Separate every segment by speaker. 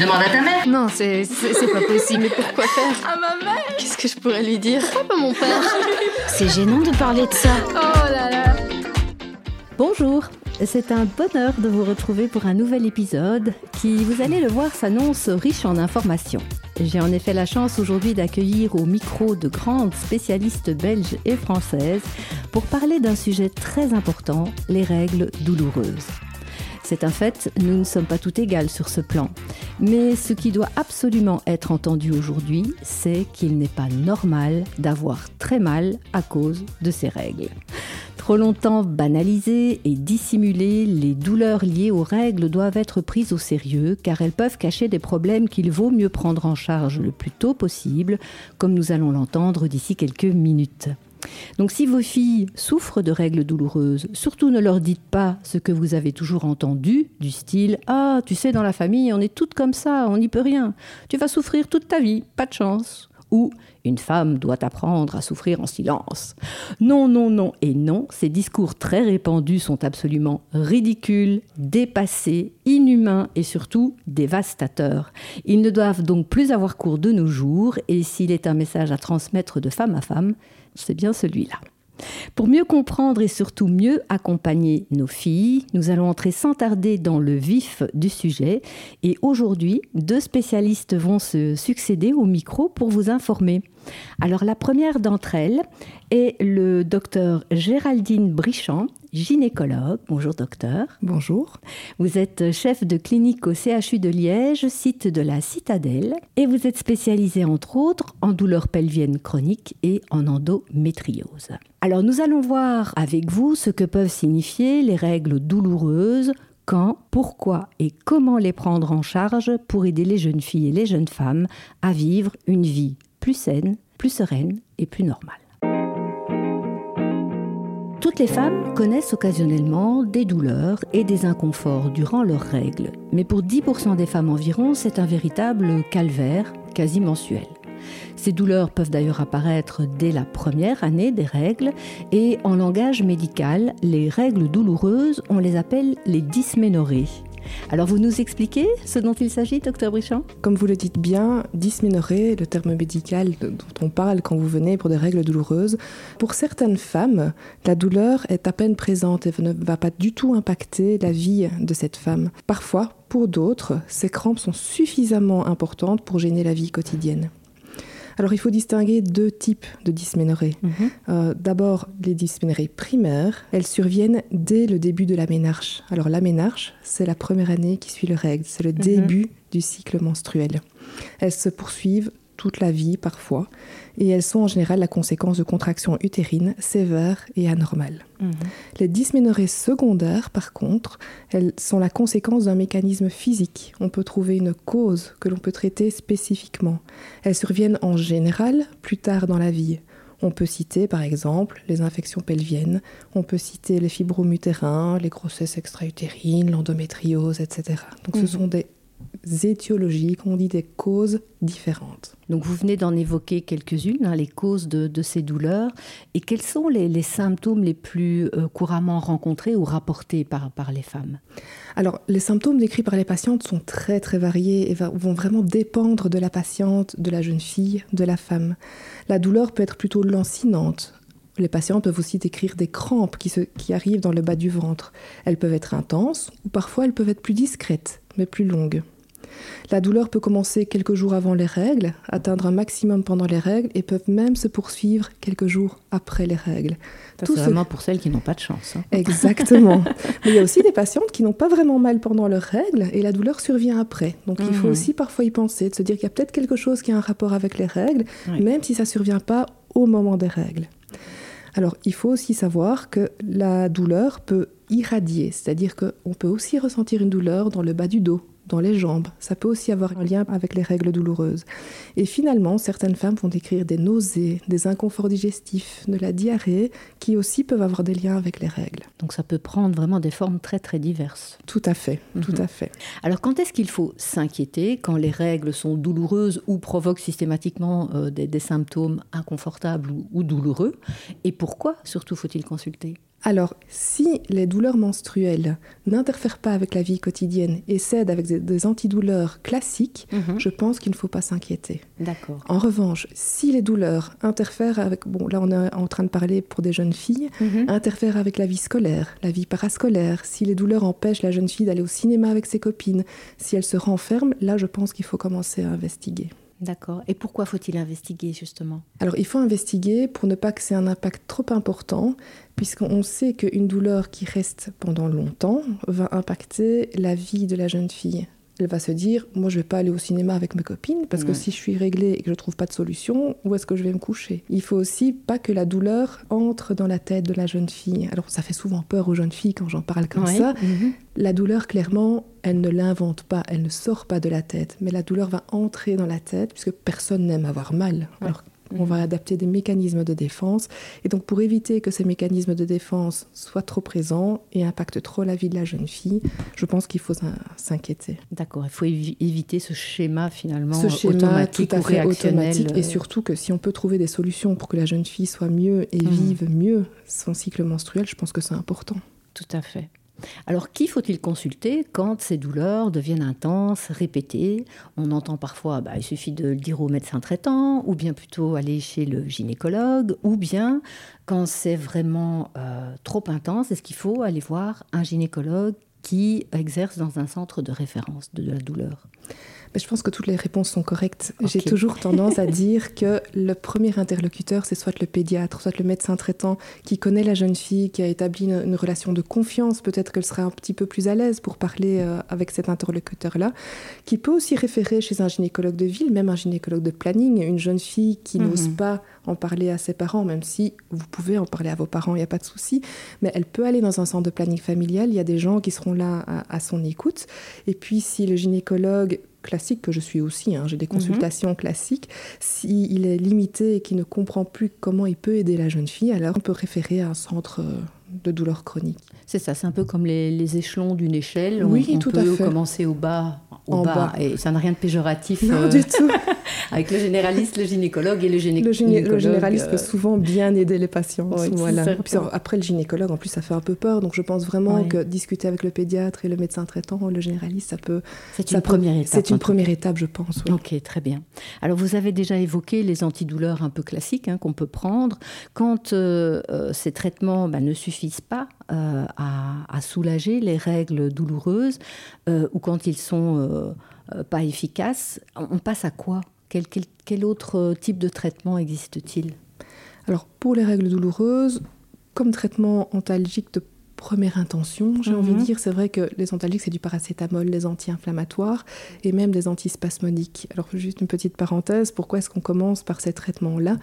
Speaker 1: Demande à ta mère.
Speaker 2: Non, c'est c'est pas possible. Mais pourquoi faire
Speaker 3: À ma mère
Speaker 2: Qu'est-ce que je pourrais lui dire
Speaker 3: Pas mon père.
Speaker 2: C'est gênant de parler de ça.
Speaker 3: Oh là là.
Speaker 4: Bonjour, c'est un bonheur de vous retrouver pour un nouvel épisode qui, vous allez le voir, s'annonce riche en informations. J'ai en effet la chance aujourd'hui d'accueillir au micro de grandes spécialistes belges et françaises pour parler d'un sujet très important, les règles douloureuses. C'est un fait, nous ne sommes pas tout égales sur ce plan. Mais ce qui doit absolument être entendu aujourd'hui, c'est qu'il n'est pas normal d'avoir très mal à cause de ces règles. Trop longtemps banalisées et dissimulées, les douleurs liées aux règles doivent être prises au sérieux car elles peuvent cacher des problèmes qu'il vaut mieux prendre en charge le plus tôt possible, comme nous allons l'entendre d'ici quelques minutes. Donc si vos filles souffrent de règles douloureuses, surtout ne leur dites pas ce que vous avez toujours entendu, du style ⁇ Ah, tu sais, dans la famille, on est toutes comme ça, on n'y peut rien. Tu vas souffrir toute ta vie, pas de chance. ⁇ ou une femme doit apprendre à souffrir en silence. Non, non, non et non, ces discours très répandus sont absolument ridicules, dépassés, inhumains et surtout dévastateurs. Ils ne doivent donc plus avoir cours de nos jours et s'il est un message à transmettre de femme à femme, c'est bien celui-là. Pour mieux comprendre et surtout mieux accompagner nos filles, nous allons entrer sans tarder dans le vif du sujet. Et aujourd'hui, deux spécialistes vont se succéder au micro pour vous informer. Alors la première d'entre elles est le docteur Géraldine Brichand, gynécologue. Bonjour docteur.
Speaker 5: Bonjour.
Speaker 4: Vous êtes chef de clinique au CHU de Liège, site de la Citadelle, et vous êtes spécialisé entre autres en douleurs pelviennes chroniques et en endométriose. Alors nous allons voir avec vous ce que peuvent signifier les règles douloureuses, quand, pourquoi et comment les prendre en charge pour aider les jeunes filles et les jeunes femmes à vivre une vie plus saine, plus sereine et plus normale. Toutes les femmes connaissent occasionnellement des douleurs et des inconforts durant leurs règles, mais pour 10% des femmes environ, c'est un véritable calvaire quasi mensuel. Ces douleurs peuvent d'ailleurs apparaître dès la première année des règles et en langage médical, les règles douloureuses, on les appelle les dysménorrhées. Alors vous nous expliquez ce dont il s'agit, docteur Brichand
Speaker 5: Comme vous le dites bien, dysménorrhée, le terme médical dont on parle quand vous venez pour des règles douloureuses, pour certaines femmes, la douleur est à peine présente et ne va pas du tout impacter la vie de cette femme. Parfois, pour d'autres, ces crampes sont suffisamment importantes pour gêner la vie quotidienne. Alors il faut distinguer deux types de dysménorrhée.
Speaker 4: Mhm.
Speaker 5: Euh, D'abord, les dysménorrhées primaires, elles surviennent dès le début de la ménarche. Alors la ménarche, c'est la première année qui suit le règle, c'est le début du cycle menstruel. Elles se poursuivent toute la vie parfois, et elles sont en général la conséquence de contractions utérines sévères et anormales. Les dysménorrhées secondaires, par contre, elles sont la conséquence d'un mécanisme physique. On peut trouver une cause que l'on peut traiter spécifiquement. Elles surviennent en général plus tard dans la vie. On peut citer par exemple les infections pelviennes, on peut citer les fibromes utérins, les grossesses extra-utérines, l'endométriose, etc. Donc ce
Speaker 4: Mhm.
Speaker 5: sont des étiologies, on dit des causes différentes.
Speaker 4: Donc vous venez d'en évoquer quelques-unes, hein, les causes de, de ces douleurs. Et quels sont les, les symptômes les plus euh, couramment rencontrés ou rapportés par, par les femmes?
Speaker 5: Alors, les symptômes décrits par les patientes sont très très variés et va- vont vraiment dépendre de la patiente, de la jeune fille, de la femme. La douleur peut être plutôt lancinante. Les patientes peuvent aussi décrire des crampes qui, se- qui arrivent dans le bas du ventre. Elles peuvent être intenses ou parfois elles peuvent être plus discrètes, mais plus longues. La douleur peut commencer quelques jours avant les règles, atteindre un maximum pendant les règles et peuvent même se poursuivre quelques jours après les règles.
Speaker 4: Ça,
Speaker 5: Tout
Speaker 4: C'est
Speaker 5: ce-
Speaker 4: vraiment pour celles qui n'ont pas de chance. hein.
Speaker 5: Exactement. Mais il y a aussi des patientes qui n'ont pas vraiment mal pendant leurs règles et la douleur survient après. Donc il faut
Speaker 4: Mhm.
Speaker 5: aussi parfois y penser, de se dire qu'il y a peut-être quelque chose qui a un rapport avec les règles,
Speaker 4: Oui.
Speaker 5: même si ça ne survient pas au moment des règles. Alors il faut aussi savoir que la douleur peut irradier, c'est-à-dire qu'on peut aussi ressentir une douleur dans le bas du dos, dans les jambes. Ça peut aussi avoir un lien avec les règles douloureuses. Et finalement, certaines femmes vont décrire des nausées, des inconforts digestifs, de la diarrhée, qui aussi peuvent avoir des liens avec les règles.
Speaker 4: Donc ça peut prendre vraiment des formes très très diverses.
Speaker 5: Tout à fait, tout
Speaker 4: Mhm.
Speaker 5: à fait.
Speaker 4: Alors quand est-ce qu'il faut s'inquiéter quand les règles sont douloureuses ou provoquent systématiquement euh, des, des symptômes inconfortables ou, ou douloureux? Et pourquoi surtout faut-il consulter?
Speaker 5: Alors, si les douleurs menstruelles n'interfèrent pas avec la vie quotidienne et cèdent avec des antidouleurs classiques,
Speaker 4: Mhm.
Speaker 5: je pense qu'il ne faut pas s'inquiéter.
Speaker 4: D'accord.
Speaker 5: En revanche, si les douleurs interfèrent avec, bon là on est en train de parler pour des jeunes filles,
Speaker 4: Mhm.
Speaker 5: interfèrent avec la vie scolaire, la vie parascolaire, si les douleurs empêchent la jeune fille d'aller au cinéma avec ses copines, si elle se renferme, là je pense qu'il faut commencer à investiguer.
Speaker 4: D'accord. Et pourquoi faut-il investiguer justement?
Speaker 5: Alors il faut investiguer pour ne pas que c'est un impact trop important, puisqu'on sait qu'une douleur qui reste pendant longtemps va impacter la vie de la jeune fille. Elle va se dire, moi je vais pas aller au cinéma avec mes copines, parce que
Speaker 4: Ouais.
Speaker 5: si je suis réglée et que je trouve pas de solution, où est-ce que je vais me coucher? Il faut aussi pas que la douleur entre dans la tête de la jeune fille. Alors ça fait souvent peur aux jeunes filles quand j'en parle comme
Speaker 4: Ouais.
Speaker 5: ça.
Speaker 4: Mhm.
Speaker 5: La douleur, clairement, elle ne l'invente pas, elle ne sort pas de la tête, mais la douleur va entrer dans la tête, puisque personne n'aime avoir mal.
Speaker 4: Ouais.
Speaker 5: Alors, on va adapter des mécanismes de défense. Et donc, pour éviter que ces mécanismes de défense soient trop présents et impactent trop la vie de la jeune fille, je pense qu'il faut s'in- s'inquiéter.
Speaker 4: D'accord. Il faut évi- éviter ce schéma finalement
Speaker 5: Ce schéma
Speaker 4: automatique
Speaker 5: tout à fait automatique,
Speaker 4: euh,
Speaker 5: et surtout que si on peut trouver des solutions pour que la jeune fille soit mieux et
Speaker 4: Mhm.
Speaker 5: vive mieux son cycle menstruel, je pense que c'est important.
Speaker 4: Tout à fait. Alors, qui faut-il consulter quand ces douleurs deviennent intenses, répétées? On entend parfois, bah, il suffit de le dire au médecin traitant, ou bien plutôt aller chez le gynécologue, ou bien quand c'est vraiment euh, trop intense, est-ce qu'il faut aller voir un gynécologue qui exerce dans un centre de référence de la douleur?
Speaker 5: Mais je pense que toutes les réponses sont correctes. J'ai toujours tendance à dire que le premier interlocuteur, c'est soit le pédiatre, soit le médecin traitant qui connaît la jeune fille, qui a établi une, une relation de confiance. Peut-être qu'elle sera un petit peu plus à l'aise pour parler euh, avec cet interlocuteur-là, qui peut aussi référer chez un gynécologue de ville, même un gynécologue de planning, une jeune fille qui
Speaker 4: Mhm.
Speaker 5: n'ose pas en parler à ses parents, même si vous pouvez en parler à vos parents, il n'y a pas de souci. Mais elle peut aller dans un centre de planning familial, il y a des gens qui seront là à, à son écoute. Et puis si le gynécologue classique que je suis aussi, hein, j'ai des consultations classiques, s'il est limité et qu'il ne comprend plus comment il peut aider la jeune fille, alors on peut référer à un centre euh, de douleur chronique.
Speaker 4: C'est ça, c'est un peu comme les, les échelons d'une échelle.
Speaker 5: Oui,
Speaker 4: on, on
Speaker 5: tout à
Speaker 4: peut
Speaker 5: fait.
Speaker 4: commencer au bas, au
Speaker 5: En
Speaker 4: bas,
Speaker 5: bas.
Speaker 4: et ça n'a rien de péjoratif.
Speaker 5: Non,
Speaker 4: euh,
Speaker 5: du tout.
Speaker 4: avec le généraliste, le gynécologue et le, gyné-
Speaker 5: Le, généraliste
Speaker 4: euh,
Speaker 5: peut souvent bien aider les patients.
Speaker 4: Oui,
Speaker 5: voilà. Puis après, le gynécologue, en plus, ça fait un peu peur. Donc, je pense vraiment que discuter avec le pédiatre et le médecin traitant, le généraliste, ça peut.
Speaker 4: C'est une
Speaker 5: peut-
Speaker 4: première étape.
Speaker 5: C'est une première étape, je pense. oui.
Speaker 4: Ok, très bien. Alors, vous avez déjà évoqué les antidouleurs un peu classiques hein, qu'on peut prendre. Quand euh, euh, ces traitements bah, ne suffisent pas euh, à, à soulager les règles douloureuses euh, ou quand ils sont euh, pas efficaces, on passe à quoi? Quel, quel- quel autre type de traitement existe-t-il?
Speaker 5: Alors, pour les règles douloureuses, comme traitement antalgique de première intention, j'ai
Speaker 4: Mhm.
Speaker 5: envie de dire, c'est vrai que les antalgiques, c'est du paracétamol, des anti-inflammatoires et même des antispasmodiques. Alors, juste une petite parenthèse, pourquoi est-ce qu'on commence par ces traitements-là?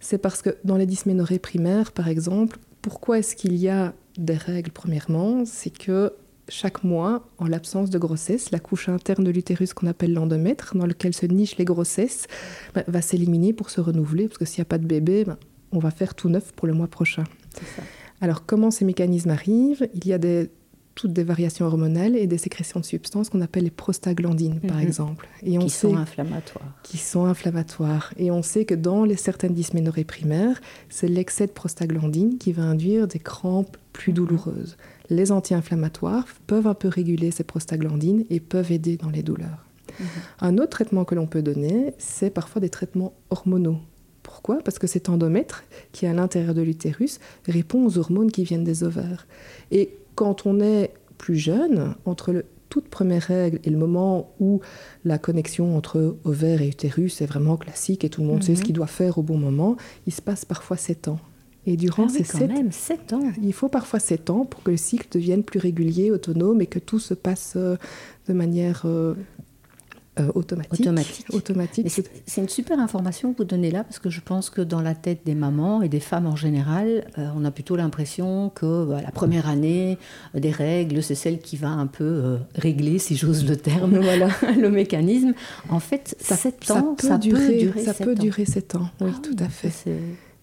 Speaker 5: C'est parce que dans les dysménorrhées primaires, par exemple, pourquoi est-ce qu'il y a des règles premièrement C'est que chaque mois, en l'absence de grossesse, la couche interne de l'utérus qu'on appelle l'endomètre, dans lequel se nichent les grossesses, ben, va s'éliminer pour se renouveler, parce que s'il n'y a pas de bébé, ben, on va faire tout neuf pour le mois prochain. Alors comment ces mécanismes arrivent? Il y a des, toutes des variations hormonales et des sécrétions de substances qu'on appelle les prostaglandines, par
Speaker 4: Mhm.
Speaker 5: exemple. Et on
Speaker 4: Qui
Speaker 5: sait
Speaker 4: sont inflammatoires.
Speaker 5: qui sont inflammatoires. Et on sait que dans les certaines dysménorrhées primaires, c'est l'excès de prostaglandine qui va induire des crampes plus douloureuses. Les anti-inflammatoires peuvent un peu réguler ces prostaglandines et peuvent aider dans les douleurs. Un autre traitement que l'on peut donner, c'est parfois des traitements hormonaux. Pourquoi? Parce que cet endomètre, qui est à l'intérieur de l'utérus, répond aux hormones qui viennent des ovaires. Et quand on est plus jeune, entre le toute première règle et le moment où la connexion entre ovaire et utérus est vraiment classique et tout le monde sait ce
Speaker 4: Mhm.
Speaker 5: qu'il doit faire au bon moment, il se passe parfois 7 ans. Et durant
Speaker 4: Ah oui,
Speaker 5: ces
Speaker 4: quand
Speaker 5: 7
Speaker 4: même, 7 ans.
Speaker 5: il faut parfois 7 ans pour que le cycle devienne plus régulier, autonome et que tout se passe euh, de manière euh, automatique.
Speaker 4: Automatique.
Speaker 5: Automatique.
Speaker 4: C'est une super information que vous donnez là parce que je pense que dans la tête des mamans et des femmes en général, euh, on a plutôt l'impression que bah, la première année euh, des règles, c'est celle qui va un peu régler, si j'ose le terme,
Speaker 5: Voilà.
Speaker 4: le mécanisme. En fait,
Speaker 5: Ça,
Speaker 4: 7
Speaker 5: ça
Speaker 4: ans,
Speaker 5: peut
Speaker 4: ça
Speaker 5: durer,
Speaker 4: peut durer
Speaker 5: ça
Speaker 4: sept
Speaker 5: peut durer 7 ans. Oui,
Speaker 4: Ah
Speaker 5: tout à fait.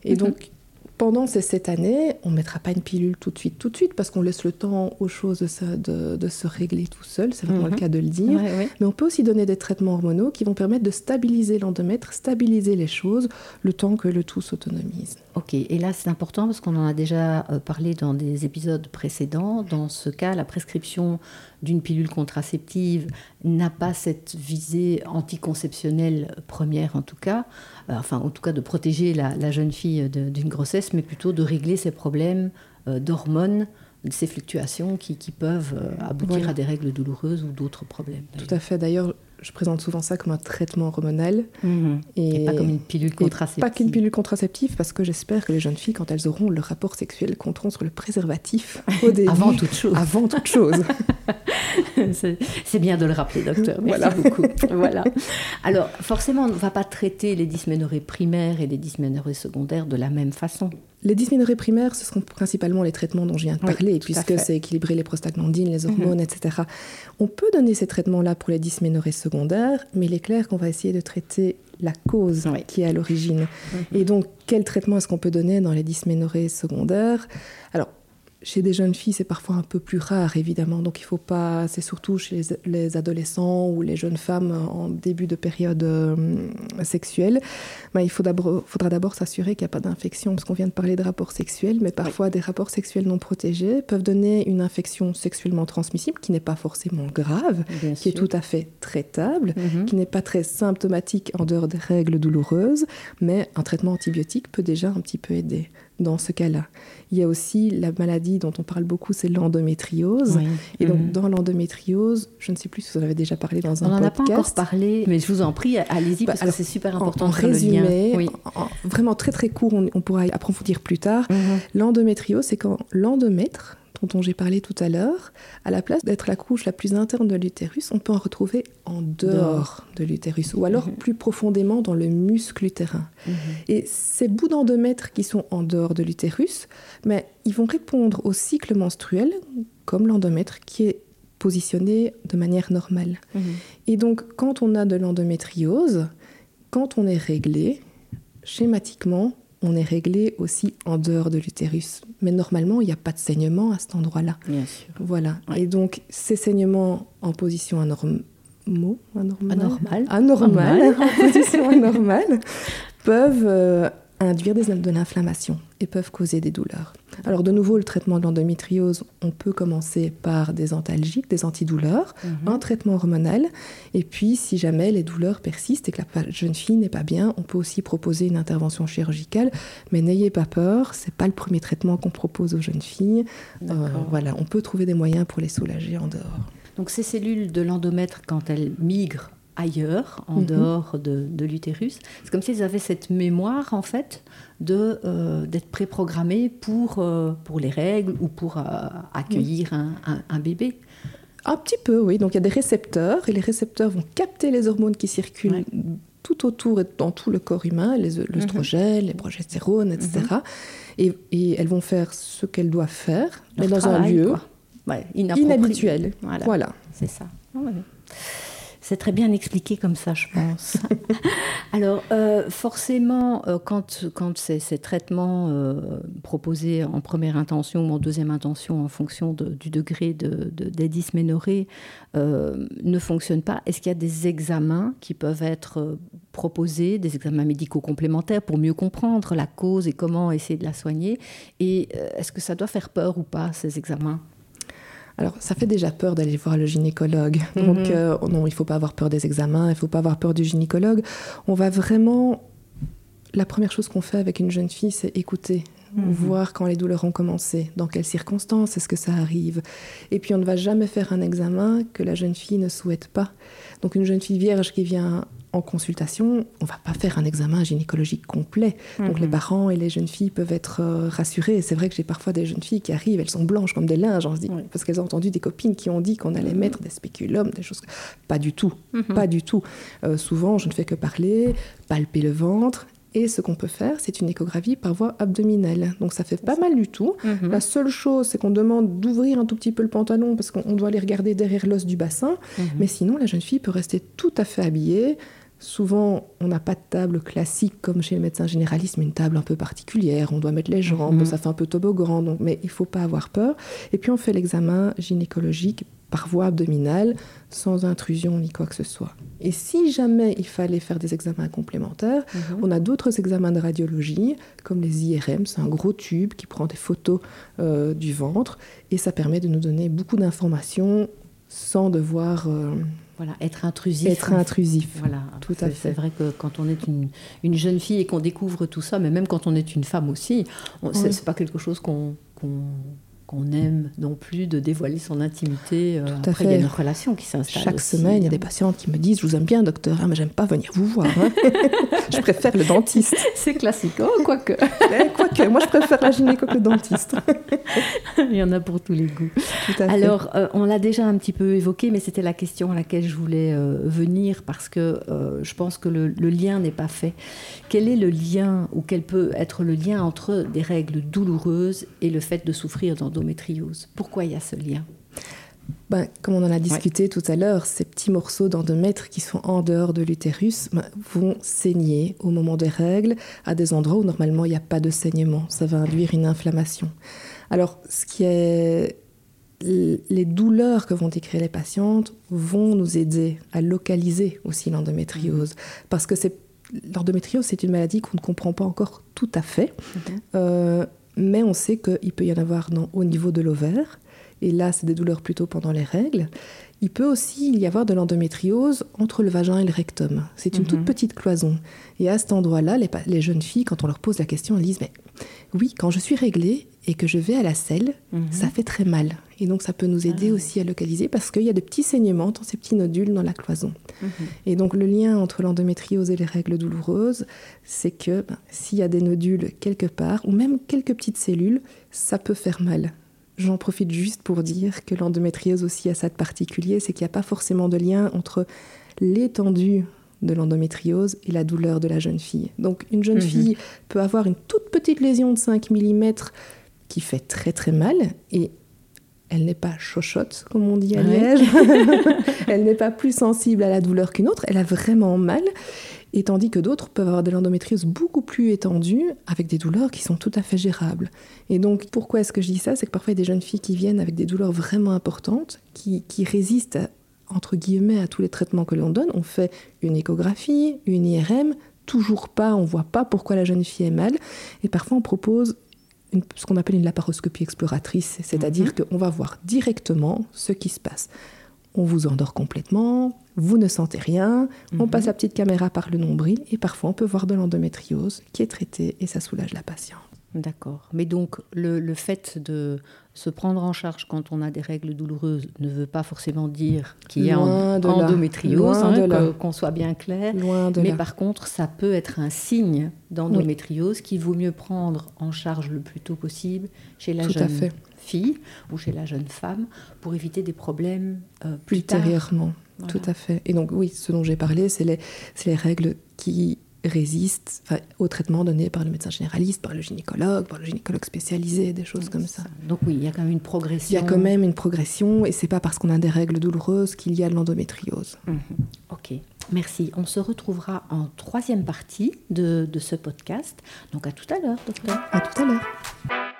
Speaker 5: Et donc, pendant ces sept années, on ne mettra pas une pilule tout de suite, tout de suite, parce qu'on laisse le temps aux choses de se, de, de se régler tout seul, c'est vraiment le
Speaker 4: Mhm.
Speaker 5: cas de le dire.
Speaker 4: Ouais, ouais.
Speaker 5: Mais on peut aussi donner des traitements hormonaux qui vont permettre de stabiliser l'endomètre, stabiliser les choses, le temps que le tout s'autonomise.
Speaker 4: Ok, et là c'est important parce qu'on en a déjà euh, parlé dans des épisodes précédents. Dans ce cas, la prescription d'une pilule contraceptive n'a pas cette visée anticonceptionnelle première en tout cas, Euh, enfin en tout cas de protéger la, la jeune fille d'une grossesse, mais plutôt de régler ses problèmes euh, d'hormones, ces fluctuations qui, qui peuvent euh, aboutir
Speaker 5: Voilà.
Speaker 4: à des règles douloureuses ou d'autres problèmes.
Speaker 5: Tout à fait. D'ailleurs, je présente souvent ça comme un traitement hormonal.
Speaker 4: Mhm.
Speaker 5: Et,
Speaker 4: Et pas comme une pilule contraceptive.
Speaker 5: pas qu'une pilule contraceptive, parce que j'espère que les jeunes filles, quand elles auront le rapport sexuel, compteront sur le préservatif au début.
Speaker 4: Avant toute chose.
Speaker 5: Avant toute chose.
Speaker 4: C'est c'est bien de le rappeler, docteur. Merci
Speaker 5: Voilà.
Speaker 4: beaucoup. voilà. Alors, forcément, on ne va pas traiter les dysménorrhées primaires et les dysménorrhées secondaires de la même façon.
Speaker 5: Les dysménorrhées primaires, ce seront principalement les traitements dont je viens de parler, puisque c'est équilibrer les prostaglandines, les
Speaker 4: Mhm.
Speaker 5: hormones, etc. On peut donner ces traitements-là pour les dysménorrhées secondaires, mais il est clair qu'on va essayer de traiter la cause
Speaker 4: Oui.
Speaker 5: qui est à l'origine.
Speaker 4: Mhm.
Speaker 5: Et donc, quel traitement est-ce qu'on peut donner dans les dysménorrhées secondaires? Alors, chez des jeunes filles, c'est parfois un peu plus rare, évidemment. Donc, il faut pas. C'est surtout chez les, les adolescents ou les jeunes femmes en début de période euh, sexuelle. Ben, il faut faudra d'abord s'assurer qu'il n'y a pas d'infection, parce qu'on vient de parler de rapports sexuels, mais parfois des rapports sexuels non protégés peuvent donner une infection sexuellement transmissible qui n'est pas forcément grave,
Speaker 4: Bien
Speaker 5: qui est tout à fait traitable
Speaker 4: Mhm.
Speaker 5: qui n'est pas très symptomatique en dehors des règles douloureuses, mais un traitement antibiotique peut déjà un petit peu aider dans ce cas-là. Il y a aussi la maladie dont on parle beaucoup, c'est l'endométriose.
Speaker 4: Oui.
Speaker 5: Et donc,
Speaker 4: Mhm.
Speaker 5: dans l'endométriose, je ne sais plus si vous en avez déjà parlé dans
Speaker 4: On
Speaker 5: un
Speaker 4: n'en a pas
Speaker 5: podcast.
Speaker 4: encore parlé, mais je vous en prie, allez-y,
Speaker 5: Bah,
Speaker 4: parce
Speaker 5: alors,
Speaker 4: que c'est super
Speaker 5: En,
Speaker 4: important
Speaker 5: en résumé.
Speaker 4: Oui.
Speaker 5: en- en- vraiment très très court, on, on pourra approfondir plus tard.
Speaker 4: Mhm.
Speaker 5: L'endométriose, c'est quand l'endomètre, dont j'ai parlé tout à l'heure, à la place d'être la couche la plus interne de l'utérus, on peut en retrouver en dehors de l'utérus, ou alors
Speaker 4: Mhm.
Speaker 5: plus profondément dans le muscle utérin.
Speaker 4: Mhm.
Speaker 5: Et ces bouts d'endomètre qui sont en dehors de l'utérus, mais ils vont répondre au cycle menstruel, comme l'endomètre qui est positionné de manière normale.
Speaker 4: Mhm.
Speaker 5: Et donc, quand on a de l'endométriose, quand on est réglé, schématiquement, on est réglé aussi en dehors de l'utérus. Mais normalement, il n'y a pas de saignement à cet endroit-là.
Speaker 4: Bien sûr.
Speaker 5: Voilà.
Speaker 4: Ouais.
Speaker 5: Et donc, ces saignements en position anormale,
Speaker 4: Anormale.
Speaker 5: anormale, en position anormale, peuvent euh, induire des- de l'inflammation et peuvent causer des douleurs. Alors de nouveau, le traitement de l'endométriose, on peut commencer par des antalgiques, des antidouleurs,
Speaker 4: Mhm.
Speaker 5: un traitement hormonal, et puis si jamais les douleurs persistent et que la jeune fille n'est pas bien, on peut aussi proposer une intervention chirurgicale, mais n'ayez pas peur, c'est pas le premier traitement qu'on propose aux jeunes filles. Euh, voilà, on peut trouver des moyens pour les soulager en dehors.
Speaker 4: Donc ces cellules de l'endomètre, quand elles migrent ailleurs, en
Speaker 5: Mhm.
Speaker 4: dehors de, de l'utérus, c'est comme s'ils avaient cette mémoire, en fait, de, euh, d'être préprogrammés pour, euh, pour les règles ou pour euh, accueillir un, un- un bébé.
Speaker 5: Un petit peu, oui. Donc il y a des récepteurs et les récepteurs vont capter les hormones qui circulent
Speaker 4: Ouais.
Speaker 5: tout autour et dans tout le corps humain, les l'œstrogène, les progestérones, etc. et, et elles vont faire ce qu'elles doivent faire, mais dans un lieu.
Speaker 4: Ouais,
Speaker 5: inhabituel.
Speaker 4: Voilà.
Speaker 5: Voilà.
Speaker 4: C'est ça. Ah ouais. C'est très bien expliqué comme ça, je pense. Alors, euh, forcément, euh, quand, ces, traitements euh, proposés en première intention ou en deuxième intention, en fonction du degré de, de, ne fonctionnent pas, est-ce qu'il y a des examens qui peuvent être proposés, des examens médicaux complémentaires pour mieux comprendre la cause et comment essayer de la soigner? Et est-ce que ça doit faire peur ou pas, ces examens?
Speaker 5: Alors, ça fait déjà peur d'aller voir le gynécologue.
Speaker 4: Mhm.
Speaker 5: Donc, euh, non, il ne faut pas avoir peur des examens, il ne faut pas avoir peur du gynécologue. On va vraiment. La première chose qu'on fait avec une jeune fille, c'est écouter,
Speaker 4: Mhm.
Speaker 5: voir quand les douleurs ont commencé, dans quelles circonstances est-ce que ça arrive. Et puis, on ne va jamais faire un examen que la jeune fille ne souhaite pas. Donc, une jeune fille vierge qui vient en consultation, on va pas faire un examen gynécologique complet. Donc
Speaker 4: Mhm.
Speaker 5: les parents et les jeunes filles peuvent être euh, rassurés. C'est vrai que j'ai parfois des jeunes filles qui arrivent, elles sont blanches comme des linges, on se dit,
Speaker 4: Oui.
Speaker 5: parce qu'elles ont entendu des copines qui ont dit qu'on allait mettre des spéculums, des choses. Pas du tout,
Speaker 4: Mhm.
Speaker 5: pas du tout. Euh, souvent, je ne fais que parler, palper le ventre. Et ce qu'on peut faire, c'est une échographie par voie abdominale. Donc ça fait pas mal du tout.
Speaker 4: Mhm.
Speaker 5: La seule chose, c'est qu'on demande d'ouvrir un tout petit peu le pantalon parce qu'on on doit aller regarder derrière l'os du bassin.
Speaker 4: Mhm.
Speaker 5: Mais sinon, la jeune fille peut rester tout à fait habillée, Souvent, on n'a pas de table classique comme chez le médecin généraliste, mais une table un peu particulière. On doit mettre les jambes,
Speaker 4: Mhm.
Speaker 5: ça fait un peu toboggan, donc, mais il faut pas avoir peur. Et puis on fait l'examen gynécologique par voie abdominale, sans intrusion ni quoi que ce soit. Et si jamais il fallait faire des examens complémentaires,
Speaker 4: Mhm.
Speaker 5: on a d'autres examens de radiologie, comme les IRM, c'est un gros tube qui prend des photos euh, du ventre, et ça permet de nous donner beaucoup d'informations sans devoir euh,
Speaker 4: Voilà, être intrusif.
Speaker 5: être intrusif.
Speaker 4: Voilà,
Speaker 5: Tout à fait.
Speaker 4: C'est vrai que quand on est une, une jeune fille et qu'on découvre tout ça, mais même quand on est une femme aussi, c'est
Speaker 5: Oui.
Speaker 4: pas quelque chose qu'on qu'on- qu'on aime non plus de dévoiler son intimité. euh,
Speaker 5: Tout à
Speaker 4: Après, il y a
Speaker 5: fait.
Speaker 4: une relation qui s'installe.
Speaker 5: Chaque
Speaker 4: aussi,
Speaker 5: semaine, il y a des patientes qui me disent Je vous aime bien, docteur, hein, mais j'aime pas venir vous voir. hein. je préfère le dentiste.
Speaker 4: C'est classique, oh, quoique.
Speaker 5: Eh, Quoique, moi, je préfère la gynéco que le dentiste.
Speaker 4: il y en a pour tous les goûts.
Speaker 5: Tout à fait.
Speaker 4: Alors, euh, on l'a déjà un petit peu évoqué, mais c'était la question à laquelle je voulais euh, venir parce que euh, je pense que le, le lien n'est pas fait. Quel est le lien ou quel peut être le lien entre des règles douloureuses et le fait de souffrir Pourquoi il y a ce lien?
Speaker 5: Ben, comme on en a discuté tout à l'heure, ces petits morceaux d'endomètre qui sont en dehors de l'utérus ben, vont saigner au moment des règles à des endroits où normalement il n'y a pas de saignement. Ça va induire une inflammation. Alors, ce qui est les douleurs que vont décrire les patientes vont nous aider à localiser aussi l'endométriose. Parce que l'endométriose, c'est une maladie qu'on ne comprend pas encore tout à fait. Euh, mais on sait qu'il peut y en avoir dans- au niveau de l'ovaire. Et là, c'est des douleurs plutôt pendant les règles. Il peut aussi y avoir de l'endométriose entre le vagin et le rectum. C'est une
Speaker 4: Mhm.
Speaker 5: toute petite cloison. Et à cet endroit-là, les, les jeunes filles, quand on leur pose la question, elles disent Mais oui, quand je suis réglée et que je vais à la selle,
Speaker 4: Mhm.
Speaker 5: ça fait très mal. Et donc, ça peut nous aider
Speaker 4: Ah.
Speaker 5: aussi à localiser parce qu'il y a de petits saignements dans ces petits nodules dans la cloison.
Speaker 4: Mhm.
Speaker 5: Et donc, le lien entre l'endométriose et les règles douloureuses, c'est que ben, s'il y a des nodules quelque part, ou même quelques petites cellules, ça peut faire mal. J'en profite juste pour dire que l'endométriose aussi a ça de particulier, c'est qu'il n'y a pas forcément de lien entre l'étendue de l'endométriose et la douleur de la jeune fille. Donc une jeune
Speaker 4: Mhm.
Speaker 5: fille peut avoir une toute petite lésion de 5 mm qui fait très très mal et elle n'est pas chochotte, comme on dit à
Speaker 4: Ouais.
Speaker 5: Liège. elle n'est pas plus sensible à la douleur qu'une autre. Elle a vraiment mal. Et tandis que d'autres peuvent avoir de l'endométriose beaucoup plus étendue, avec des douleurs qui sont tout à fait gérables. Et donc, pourquoi est-ce que je dis ça? C'est que parfois, il y a des jeunes filles qui viennent avec des douleurs vraiment importantes, qui, qui résistent, à- entre guillemets, à tous les traitements que l'on donne. On fait une échographie, une IRM, toujours pas, on voit pas pourquoi la jeune fille est mal. Et parfois, on propose une- ce qu'on appelle une laparoscopie exploratrice, c'est-à-dire qu'on va voir directement ce qui se passe. On vous endort complètement, vous ne sentez rien, on passe la petite caméra par le nombril et parfois on peut voir de l'endométriose qui est traitée et ça soulage la patiente.
Speaker 4: D'accord. Mais donc, le, le fait de se prendre en charge quand on a des règles douloureuses ne veut pas forcément dire qu'il y a en- endométriose, hein, qu'on soit bien clair.
Speaker 5: Loin de
Speaker 4: Mais
Speaker 5: là.
Speaker 4: par contre, ça peut être un signe d'endométriose qu'il vaut mieux prendre en charge le plus tôt possible chez la
Speaker 5: Tout
Speaker 4: jeune fille ou chez la jeune femme pour éviter des problèmes euh, plus tard. Voilà.
Speaker 5: tout à fait. Et donc oui, ce dont j'ai parlé, c'est les, c'est les règles qui résistent enfin, au traitement donné par le médecin généraliste, par le gynécologue, par le gynécologue spécialisé, des choses comme ça.
Speaker 4: Donc oui, il y a quand même une
Speaker 5: Il y
Speaker 4: progression.
Speaker 5: a quand même une progression et c'est pas parce qu'on a des règles douloureuses qu'il y a de l'endométriose.
Speaker 4: Mhm. Ok, merci. On se retrouvera en troisième partie de, de ce podcast. Donc à tout à l'heure, docteur.
Speaker 5: À tout à l'heure.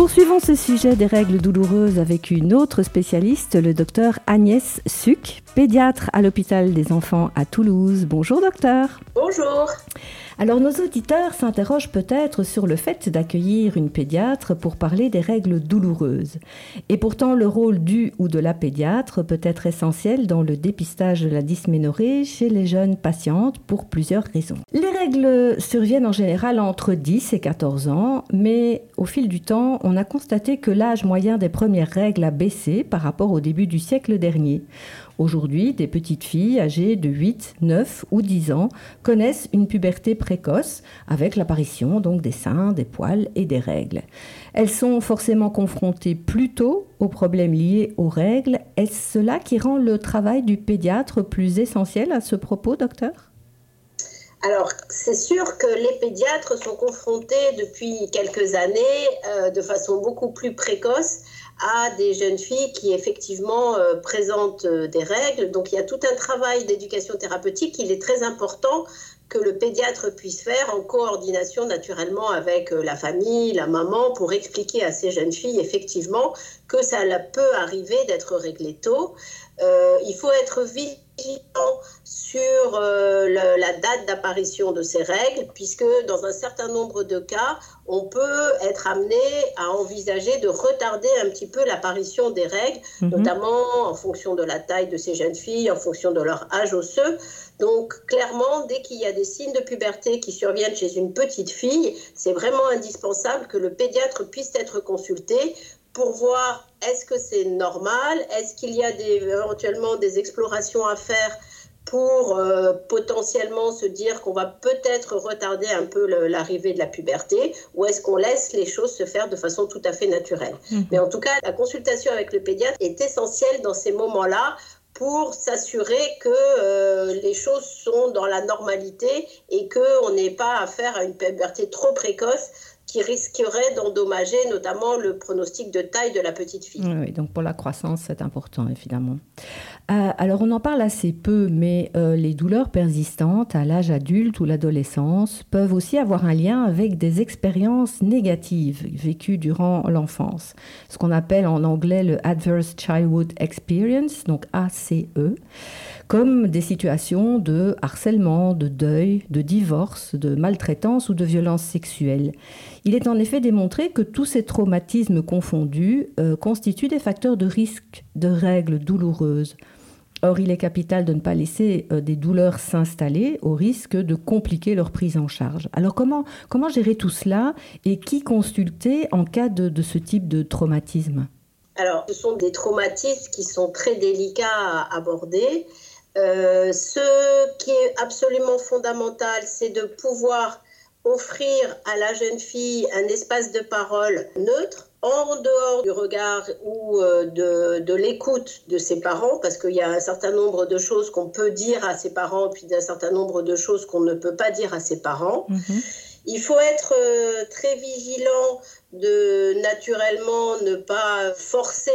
Speaker 4: Poursuivons ce sujet des règles douloureuses avec une autre spécialiste, le docteur Agnès Suc, pédiatre à l'hôpital des enfants à Toulouse. Bonjour docteur.
Speaker 1: Bonjour.
Speaker 4: Alors nos auditeurs s'interrogent peut-être sur le fait d'accueillir une pédiatre pour parler des règles douloureuses. Et pourtant le rôle du ou de la pédiatre peut être essentiel dans le dépistage de la dysménorrhée chez les jeunes patientes pour plusieurs raisons. Les règles surviennent en général entre 10 et 14 ans, mais au fil du temps, on a constaté que l'âge moyen des premières règles a baissé par rapport au début du siècle dernier. Aujourd'hui, des petites filles âgées de 8, 9 ou 10 ans connaissent une puberté précoce avec l'apparition donc des seins, des poils et des règles. Elles sont forcément confrontées plus tôt aux problèmes liés aux règles. Est-ce cela qui rend le travail du pédiatre plus essentiel à ce propos, docteur?
Speaker 1: Alors, c'est sûr que les pédiatres sont confrontés depuis quelques années, euh, de façon beaucoup plus précoce, à des jeunes filles qui effectivement euh, présentent euh, des règles. Donc, il y a tout un travail d'éducation thérapeutique. Il est très important que le pédiatre puisse faire en coordination naturellement avec la famille, la maman, pour expliquer à ces jeunes filles effectivement que ça peut arriver d'être réglé tôt. il faut être sur euh, la date d'apparition de ces règles, puisque dans un certain nombre de cas, on peut être amené à envisager de retarder un petit peu l'apparition des règles, mhm. notamment en fonction de la taille de ces jeunes filles, en fonction de leur âge osseux. Donc clairement, dès qu'il y a des signes de puberté qui surviennent chez une petite fille, c'est vraiment indispensable que le pédiatre puisse être consulté pour voir est-ce que c'est normal, est-ce qu'il y a éventuellement des explorations à faire pour euh, potentiellement se dire qu'on va peut-être retarder un peu l'arrivée de la puberté, ou est-ce qu'on laisse les choses se faire de façon tout à fait naturelle? Mhm. Mais en tout cas, la consultation avec le pédiatre est essentielle dans ces moments-là pour s'assurer que euh, les choses sont dans la normalité et qu'on n'ait pas affaire à une puberté trop précoce qui risquerait d'endommager notamment le pronostic de taille de la petite fille.
Speaker 4: Oui, donc pour la croissance, c'est important, évidemment. Euh, alors on en parle assez peu, mais euh, les douleurs persistantes à l'âge adulte ou l'adolescence peuvent aussi avoir un lien avec des expériences négatives vécues durant l'enfance, ce qu'on appelle en anglais le Adverse Childhood Experience, donc ACE comme des situations de harcèlement, de deuil, de divorce, de maltraitance ou de violence sexuelle. Il est en effet démontré que tous ces traumatismes confondus euh, constituent des facteurs de risque de règles douloureuses. Or, il est capital de ne pas laisser euh, des douleurs s'installer au risque de compliquer leur prise en charge. Alors, comment, comment gérer tout cela et qui consulter en cas de, de ce type de traumatisme?
Speaker 1: Alors, ce sont des traumatismes qui sont très délicats à aborder. Euh, ce qui est absolument fondamental, c'est de pouvoir offrir à la jeune fille un espace de parole neutre, en dehors du regard ou euh, de, l'écoute de ses parents, parce qu'il y a un certain nombre de choses qu'on peut dire à ses parents, puis un certain nombre de choses qu'on ne peut pas dire à ses parents. Mhm. Il faut être euh, très vigilant de naturellement ne pas forcer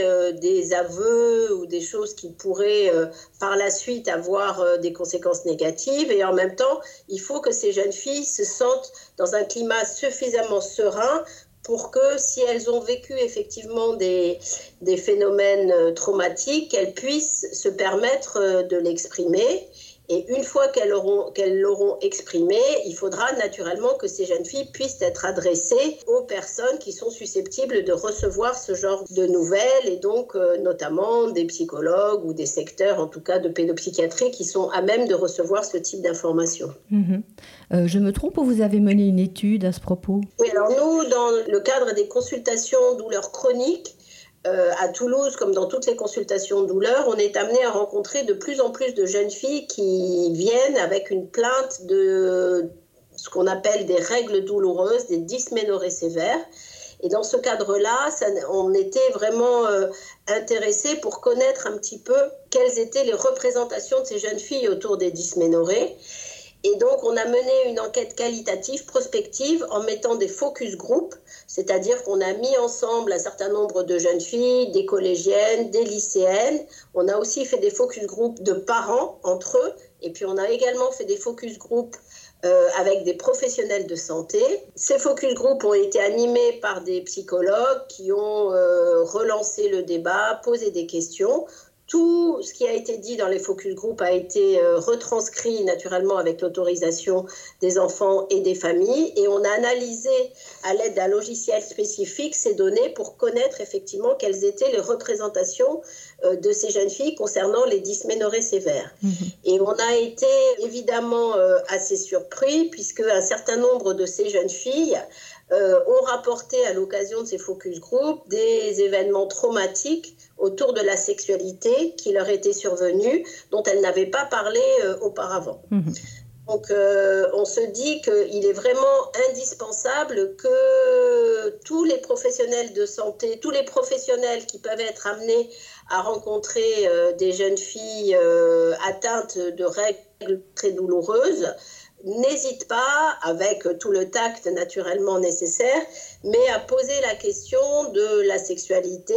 Speaker 1: euh, des aveux ou des choses qui pourraient euh, par la suite avoir des conséquences négatives. Et en même temps, il faut que ces jeunes filles se sentent dans un climat suffisamment serein pour que si elles ont vécu effectivement des, des phénomènes traumatiques, elles puissent se permettre de l'exprimer et une fois qu'elles l'auront qu'elles exprimé, il faudra naturellement que ces jeunes filles puissent être adressées aux personnes qui sont susceptibles de recevoir ce genre de nouvelles, et donc euh, notamment des psychologues ou des secteurs, en tout cas de pédopsychiatrie, qui sont à même de recevoir ce type d'informations.
Speaker 4: Mhm. Euh, je me trompe ou vous avez mené une étude à ce propos?
Speaker 1: Oui, alors nous, dans le cadre des consultations douleurs chroniques, euh, à Toulouse, comme dans toutes les consultations de douleur, on est amené à rencontrer de plus en plus de jeunes filles qui viennent avec une plainte de ce qu'on appelle des règles douloureuses, des dysménorrhées sévères. Et dans ce cadre-là, on était vraiment euh, intéressé pour connaître un petit peu quelles étaient les représentations de ces jeunes filles autour des dysménorrhées. Et donc, on a mené une enquête qualitative, prospective, en mettant des focus groups, c'est-à-dire qu'on a mis ensemble un certain nombre de jeunes filles, des collégiennes, des lycéennes. On a aussi fait des focus groups de parents entre eux. Et puis, on a également fait des focus groups euh, avec des professionnels de santé. Ces focus groups ont été animés par des psychologues qui ont euh, relancé le débat, posé des questions. Tout ce qui a été dit dans les focus group a été euh, retranscrit naturellement avec l'autorisation des enfants et des familles et on a analysé à l'aide d'un logiciel spécifique ces données pour connaître effectivement quelles étaient les représentations euh, de ces jeunes filles concernant les dysménorrhées sévères. Mhm. Et on a été évidemment euh, assez surpris puisque un certain nombre de ces jeunes filles ont rapporté à l'occasion de ces focus group des événements traumatiques autour de la sexualité qui leur était survenue, dont elles n'avaient pas parlé euh, auparavant. Mhm. Donc euh, on se dit qu'il est vraiment indispensable que tous les professionnels de santé, tous les professionnels qui peuvent être amenés à rencontrer euh, des jeunes filles atteintes de règles très douloureuses, n'hésite pas, avec tout le tact naturellement nécessaire, mais à poser la question de la sexualité,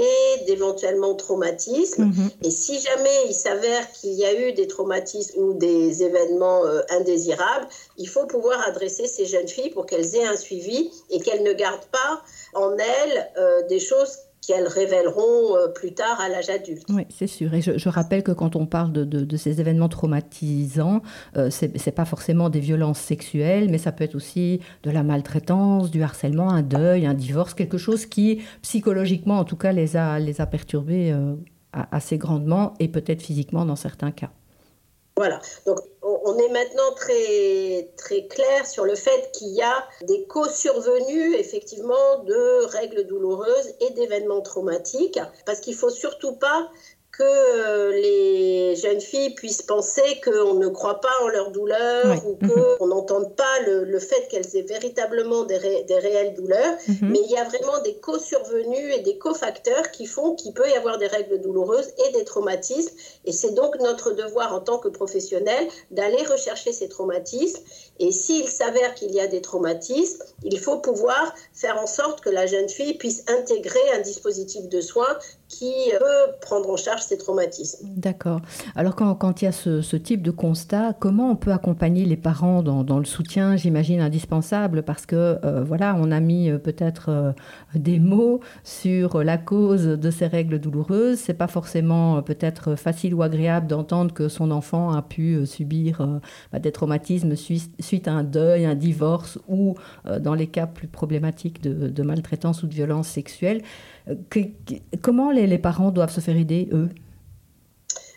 Speaker 1: d'éventuellement traumatismes.
Speaker 4: Mhm.
Speaker 1: Et si jamais il s'avère qu'il y a eu des traumatismes ou des événements euh, indésirables, il faut pouvoir adresser ces jeunes filles pour qu'elles aient un suivi et qu'elles ne gardent pas en elles euh, des choses qu'elles révéleront euh, plus tard à l'âge adulte.
Speaker 4: Oui, c'est sûr. Et je, rappelle que quand on parle de, de- ces événements traumatisants, euh, c'est c'est pas forcément des violences sexuelles, mais ça peut être aussi de la maltraitance, du harcèlement, un deuil, un divorce, quelque chose qui, psychologiquement en tout cas, les a, les a perturbés euh, assez grandement et peut-être physiquement dans certains cas.
Speaker 1: Voilà. Donc, on est maintenant très, très clair sur le fait qu'il y a des co-survenus, effectivement, de règles douloureuses et d'événements traumatiques, parce qu'il faut surtout pas que euh, les jeunes filles puissent penser qu'on ne croit pas en leur douleur
Speaker 4: Oui.
Speaker 1: ou qu'on n'entende pas le, le fait qu'elles aient véritablement des, ré- des réelles douleurs.
Speaker 4: Mhm.
Speaker 1: Mais il y a vraiment des co-survenus et des cofacteurs qui font qu'il peut y avoir des règles douloureuses et des traumatismes. Et c'est donc notre devoir en tant que professionnel d'aller rechercher ces traumatismes. Et s'il s'avère qu'il y a des traumatismes, il faut pouvoir faire en sorte que la jeune fille puisse intégrer un dispositif de soins qui peut prendre en charge ces traumatismes.
Speaker 4: D'accord. Alors quand, il y a ce, type de constat, comment on peut accompagner les parents dans, le soutien, j'imagine, indispensable Parce que euh, voilà, on a mis euh, peut-être euh, des mots sur la cause de ces règles douloureuses. C'est pas forcément peut-être facile ou agréable d'entendre que son enfant a pu subir bah, des traumatismes suite, suite à un deuil, un divorce ou dans les cas plus problématiques de maltraitance ou de violence sexuelle. Comment les, les parents doivent se faire aider, eux?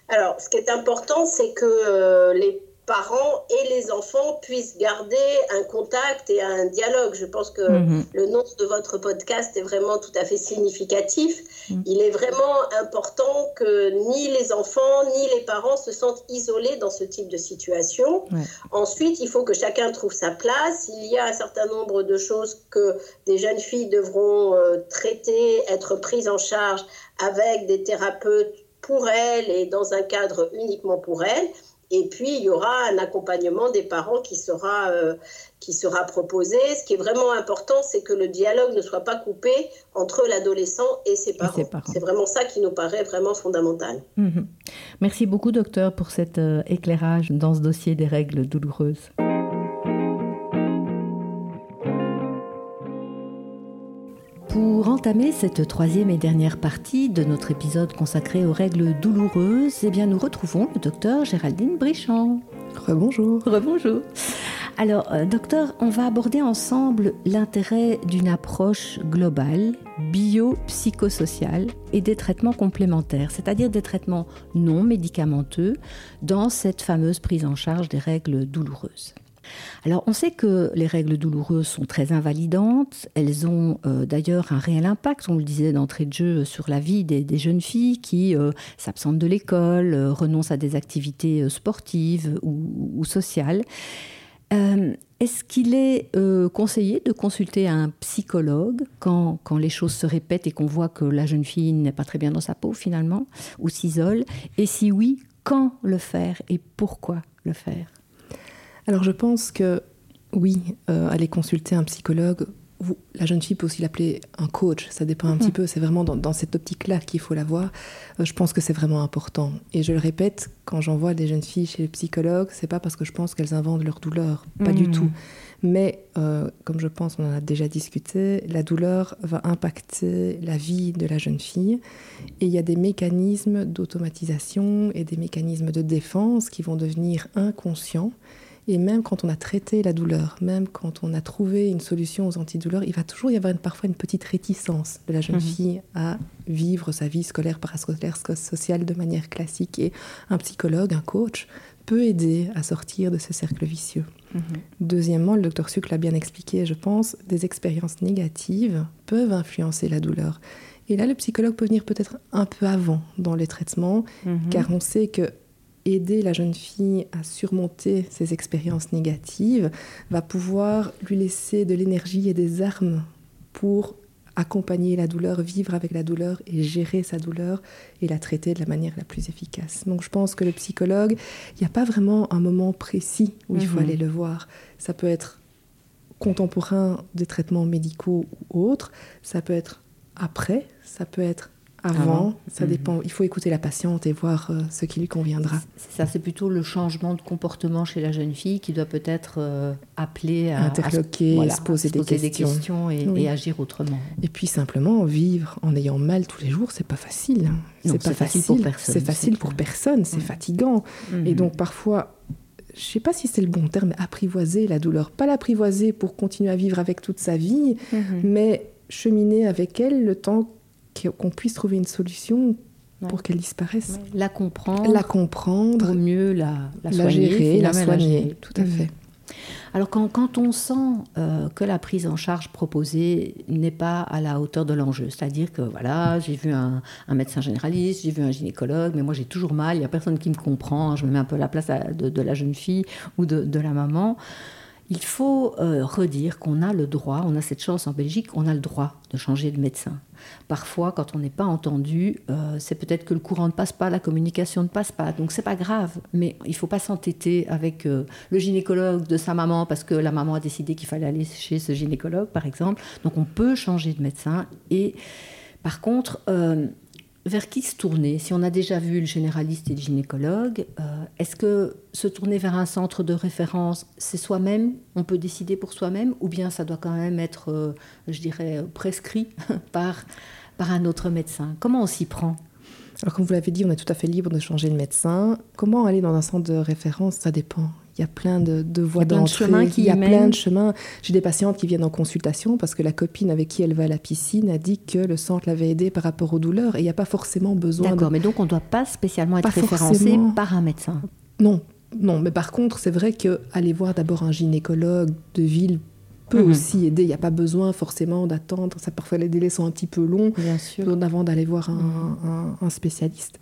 Speaker 1: Alors, ce qui est important, c'est que euh, les parents et les enfants puissent garder un contact et un dialogue. Je pense que
Speaker 4: Mhm.
Speaker 1: le nom de votre podcast est vraiment tout à fait significatif.
Speaker 4: Mm.
Speaker 1: Il est vraiment important que ni les enfants ni les parents se sentent isolés dans ce type de situation.
Speaker 4: Ouais.
Speaker 1: Ensuite, il faut que chacun trouve sa place. Il y a un certain nombre de choses que des jeunes filles devront euh, traiter, être prises en charge avec des thérapeutes pour elles et dans un cadre uniquement pour elles. Et puis, il y aura un accompagnement des parents qui sera, euh, qui sera proposé. Ce qui est vraiment important, c'est que le dialogue ne soit pas coupé entre l'adolescent et ses parents. C'est vraiment ça qui nous paraît vraiment fondamental.
Speaker 4: Mhm. Merci beaucoup, docteur, pour cet euh, éclairage dans ce dossier des règles douloureuses. Pour entamer cette troisième et dernière partie de notre épisode consacré aux règles douloureuses, eh bien, nous retrouvons le docteur Géraldine Brichand.
Speaker 5: Rebonjour.
Speaker 4: Rebonjour. Alors, euh, docteur, on va aborder ensemble l'intérêt d'une approche globale, bio-psychosociale et des traitements complémentaires, c'est-à-dire des traitements non médicamenteux dans cette fameuse prise en charge des règles douloureuses. Alors, on sait que les règles douloureuses sont très invalidantes. Elles ont euh, d'ailleurs un réel impact, on le disait d'entrée de jeu, sur la vie des, jeunes filles qui euh, s'absentent de l'école, euh, renoncent à des activités sportives ou, sociales. Est-ce qu'il est conseillé de consulter un psychologue quand les choses se répètent et qu'on voit que la jeune fille n'est pas très bien dans sa peau finalement, ou s'isole? Et si oui, quand le faire et pourquoi le faire?
Speaker 5: Alors je pense que oui, euh, aller consulter un psychologue, la jeune fille peut aussi l'appeler un coach, ça dépend un petit peu, c'est vraiment dans, dans cette optique-là qu'il faut la voir. Euh, je pense que c'est vraiment important. Et je le répète, quand j'envoie des jeunes filles chez le psychologue, c'est pas parce que je pense qu'elles inventent leur douleur, pas du
Speaker 4: Mhm.
Speaker 5: tout. Mais euh, comme je pense, on en a déjà discuté, la douleur va impacter la vie de la jeune fille. Et il y a des mécanismes d'automatisation et des mécanismes de défense qui vont devenir inconscients. Et même quand on a traité la douleur, même quand on a trouvé une solution aux antidouleurs, il va toujours y avoir une- parfois une petite réticence de la jeune
Speaker 4: Mhm.
Speaker 5: fille à vivre sa vie scolaire, parascolaire, sco- sociale de manière classique. Et un psychologue, un coach, peut aider à sortir de ce cercle vicieux. Deuxièmement, le docteur Suc l'a bien expliqué, je pense, des expériences négatives peuvent influencer la douleur. Et là, le psychologue peut venir peut-être un peu avant dans les traitements,
Speaker 4: Mhm.
Speaker 5: car on sait que aider la jeune fille à surmonter ces expériences négatives va pouvoir lui laisser de l'énergie et des armes pour accompagner la douleur, vivre avec la douleur et gérer sa douleur et la traiter de la manière la plus efficace. Donc je pense que le psychologue, il n'y a pas vraiment un moment précis où il faut
Speaker 4: Mhm.
Speaker 5: aller le voir. Ça peut être contemporain des traitements médicaux ou autres, ça peut être après, ça peut être avant,
Speaker 4: Avant.
Speaker 5: ça
Speaker 4: Mhm.
Speaker 5: dépend. Il faut écouter la patiente et voir euh, ce qui lui conviendra.
Speaker 4: C'est ça, c'est plutôt le changement de comportement chez la jeune fille qui doit peut-être euh, appeler à,
Speaker 5: Interloquer,
Speaker 4: à se, voilà,
Speaker 5: se poser
Speaker 4: à
Speaker 5: des
Speaker 4: des
Speaker 5: questions.
Speaker 4: questions et,
Speaker 5: Oui.
Speaker 4: et agir autrement.
Speaker 5: Et puis simplement vivre en ayant mal tous les jours, c'est pas facile. C'est pas
Speaker 4: facile pour personne,
Speaker 5: C'est facile pour personne, c'est fatigant. Et
Speaker 4: Mhm.
Speaker 5: donc parfois, je sais pas si c'est le bon terme, apprivoiser la douleur. Pas l'apprivoiser pour continuer à vivre avec toute sa vie,
Speaker 4: Mhm.
Speaker 5: mais cheminer avec elle le temps que- qu'on puisse trouver une solution
Speaker 4: Ouais.
Speaker 5: pour qu'elle disparaisse.
Speaker 4: Ouais, La comprendre,
Speaker 5: La comprendre,
Speaker 4: pour mieux la, la,
Speaker 5: la,
Speaker 4: soigner,
Speaker 5: gérer, la soigner.
Speaker 4: gérer.
Speaker 5: Tout à
Speaker 4: Mhm.
Speaker 5: fait.
Speaker 4: Alors quand, quand on sent euh, que la prise en charge proposée n'est pas à la hauteur de l'enjeu, c'est-à-dire que voilà, j'ai vu un, un médecin généraliste, j'ai vu un gynécologue, mais moi j'ai toujours mal, il n'y a personne qui me comprend, je me mets un peu à la place de, de la jeune fille ou de, de la maman. Il faut euh, redire qu'on a le droit, on a cette chance en Belgique, on a le droit de changer de médecin. Parfois, quand on n'est pas entendu, euh, c'est peut-être que le courant ne passe pas, la communication ne passe pas. Donc c'est pas grave, mais il faut pas s'entêter avec euh, le gynécologue de sa maman parce que la maman a décidé qu'il fallait aller chez ce gynécologue, par exemple. Donc on peut changer de médecin. Et par contre, euh, vers qui se tourner? Si on a déjà vu le généraliste et le gynécologue, euh, est-ce que se tourner vers un centre de référence, c'est soi-même? On peut décider pour soi-même? Ou bien ça doit quand même être, euh, je dirais, euh, prescrit par, par un autre médecin? Comment on s'y prend?
Speaker 5: Alors, comme vous l'avez dit, on est tout à fait libre de changer de médecin. Comment aller dans un centre de référence? Ça dépend. Il y a plein de, de voies
Speaker 4: de
Speaker 5: d'entrée.
Speaker 4: qui
Speaker 5: Il y a plein de chemins. J'ai des patientes qui viennent en consultation parce que la copine avec qui elle va à la piscine a dit que le centre l'avait aidée par rapport aux douleurs et il n'y a pas forcément besoin de...
Speaker 4: D'accord, mais donc on ne doit pas spécialement être
Speaker 5: Pas
Speaker 4: référencé
Speaker 5: forcément.
Speaker 4: par un médecin.
Speaker 5: Non, non. Mais par contre, c'est vrai que aller voir d'abord un gynécologue de ville peut
Speaker 4: Mhm.
Speaker 5: aussi aider. Il n'y a pas besoin forcément d'attendre. Ça, parfois, les délais sont un petit peu longs.
Speaker 4: Bien sûr.
Speaker 5: avant d'aller voir un, un- un spécialiste.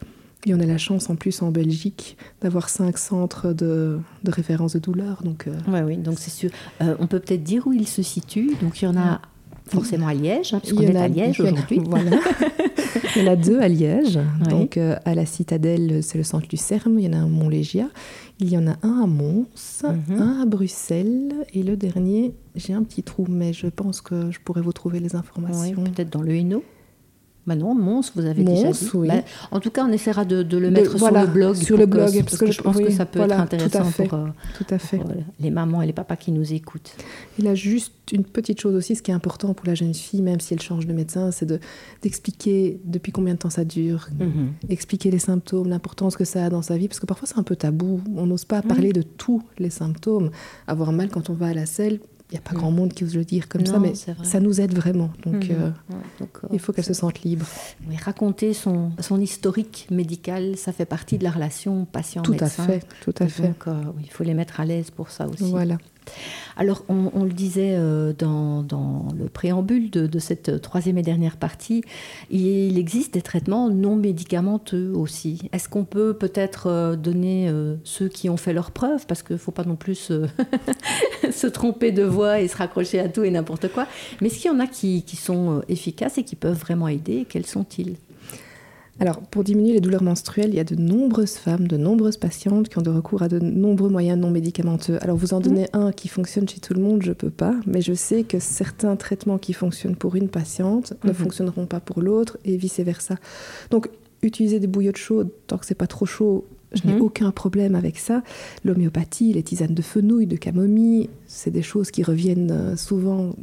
Speaker 5: Et on a la chance en plus en Belgique d'avoir cinq centres de, de référence de douleur. Donc, euh,
Speaker 4: Oui, oui, donc c'est sûr. Euh, on peut peut-être dire où il se situe. Donc il y en a forcément à Liège, hein,
Speaker 5: il
Speaker 4: puisqu'on est
Speaker 5: a-
Speaker 4: à Liège aujourd'hui.
Speaker 5: Voilà. il y en a deux à Liège.
Speaker 4: Oui.
Speaker 5: Donc euh, à la Citadelle, c'est le centre Lucerme. Il y en a un à Montlégia. Il y en a un à Mons,
Speaker 4: Mhm.
Speaker 5: un à Bruxelles. Et le dernier, j'ai un petit trou, mais je pense que je pourrais vous trouver les
Speaker 4: Oui,
Speaker 5: informations.
Speaker 4: peut-être dans le Hainaut. Bah non, Mons, vous avez déjà dit.
Speaker 5: oui.
Speaker 4: Bah, en tout cas, on essaiera de, de le
Speaker 5: De-
Speaker 4: mettre
Speaker 5: voilà,
Speaker 4: sur le blog.
Speaker 5: sur le
Speaker 4: que-
Speaker 5: blog,
Speaker 4: parce,
Speaker 5: parce
Speaker 4: que,
Speaker 5: que
Speaker 4: je pense que ça peut
Speaker 5: voilà,
Speaker 4: être intéressant
Speaker 5: fait.
Speaker 4: pour, euh,
Speaker 5: Tout à fait.
Speaker 4: pour, euh, les mamans et les papas qui nous écoutent.
Speaker 5: Il a juste une petite chose aussi, ce qui est important pour la jeune fille, même si elle change de médecin, c'est de d'expliquer depuis combien de temps ça dure,
Speaker 4: Mhm.
Speaker 5: expliquer les symptômes, l'importance que ça a dans sa vie, parce que parfois c'est un peu tabou. On n'ose pas parler de tous les symptômes. Avoir mal quand on va à la selle, n'y a pas
Speaker 4: Mhm.
Speaker 5: grand monde qui ose le dire comme ça, mais ça nous aide vraiment. Donc
Speaker 4: Mhm.
Speaker 5: euh,
Speaker 4: Ouais, donc, euh,
Speaker 5: il faut qu'elle se sente libre.
Speaker 4: raconter son, son historique médical, ça fait partie de la relation patient-médecin.
Speaker 5: Tout à fait, tout à
Speaker 4: Et
Speaker 5: fait.
Speaker 4: Donc, euh, il faut les mettre à l'aise pour ça aussi.
Speaker 5: Voilà.
Speaker 4: Alors, on, le disait euh, dans, le préambule de, cette troisième et dernière partie, il existe des traitements non médicamenteux aussi. Est-ce qu'on peut peut-être euh, donner euh, ceux qui ont fait leurs preuves, parce qu'il ne faut pas non plus se, tromper de voix et se raccrocher à tout et n'importe quoi, mais est-ce qu'il y en a qui, sont efficaces et qui peuvent vraiment aider? Quels sont-ils?
Speaker 5: Alors, pour diminuer les douleurs menstruelles, il y a de nombreuses femmes, de nombreuses patientes qui ont de recours à de nombreux moyens non médicamenteux. Alors, vous en donnez un qui fonctionne chez tout le monde, je peux pas, mais je sais que certains traitements qui fonctionnent pour une patiente ne
Speaker 4: Mhm.
Speaker 5: fonctionneront pas pour l'autre et vice-versa. Donc, utiliser des bouillottes chaudes tant que c'est pas trop chaud, je n'ai
Speaker 4: Mhm.
Speaker 5: aucun problème avec ça. L'homéopathie, les tisanes de fenouil, de camomille, c'est des choses qui reviennent euh, souvent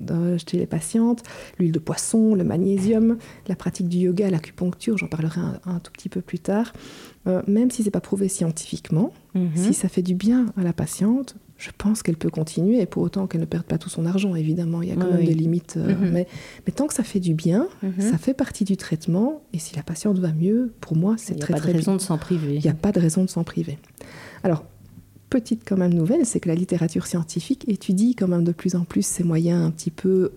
Speaker 5: chez les patientes. L'huile de poisson, le magnésium, la pratique du yoga, l'acupuncture, j'en parlerai un, un tout petit peu plus tard. Euh, même si c'est pas prouvé scientifiquement, si ça fait du bien à la patiente, je pense qu'elle peut continuer, pour autant qu'elle ne perde pas tout son argent, évidemment, il y a quand
Speaker 4: Oui,
Speaker 5: même
Speaker 4: oui.
Speaker 5: des limites. euh,
Speaker 4: Mhm.
Speaker 5: mais, mais tant que ça fait du bien,
Speaker 4: Mhm.
Speaker 5: ça fait partie du traitement, et si la patiente va mieux, pour moi, c'est
Speaker 4: Il n'y a
Speaker 5: très
Speaker 4: pas de
Speaker 5: très
Speaker 4: raison
Speaker 5: bien.
Speaker 4: de s'en priver.
Speaker 5: Il n'y a pas de raison de s'en priver. Alors, petite quand même nouvelle, c'est que la littérature scientifique étudie quand même de plus en plus ces moyens un petit peu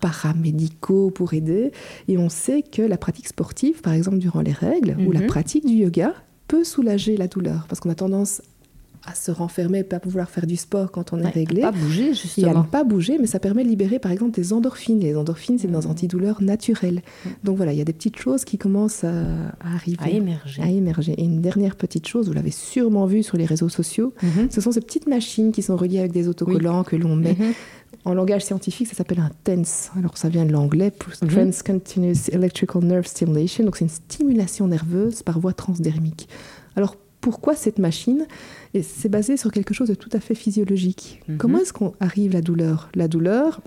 Speaker 5: paramédicaux pour aider. Et on sait que la pratique sportive, par exemple durant les règles, ou la
Speaker 4: Mhm.
Speaker 5: pratique du yoga, peut soulager la douleur. Parce qu'on a tendance à se renfermer, pas pouvoir faire du sport quand on est réglé.
Speaker 4: Pas bouger,
Speaker 5: Et à
Speaker 4: justement.
Speaker 5: ne pas bouger, mais ça permet de libérer par exemple des endorphines. Les endorphines, c'est
Speaker 4: Mmh.
Speaker 5: des antidouleurs naturels. Donc voilà, il y a des petites choses qui commencent à, à arriver,
Speaker 4: À émerger.
Speaker 5: à émerger. Et une dernière petite chose, vous l'avez sûrement vu sur les réseaux sociaux,
Speaker 4: Mhm.
Speaker 5: ce sont ces petites machines qui sont reliées avec des autocollants que l'on met.
Speaker 4: Mhm.
Speaker 5: En langage scientifique, ça s'appelle un TENS. Alors ça vient de l'anglais,
Speaker 4: Mhm.
Speaker 5: Trans Continuous Electrical Nerve Stimulation. Donc c'est une stimulation nerveuse par voie transdermique. Alors pourquoi cette machine Et c'est basé sur quelque chose de tout à fait physiologique.
Speaker 4: Mhm.
Speaker 5: Comment est-ce qu'on arrive la douleur? La douleur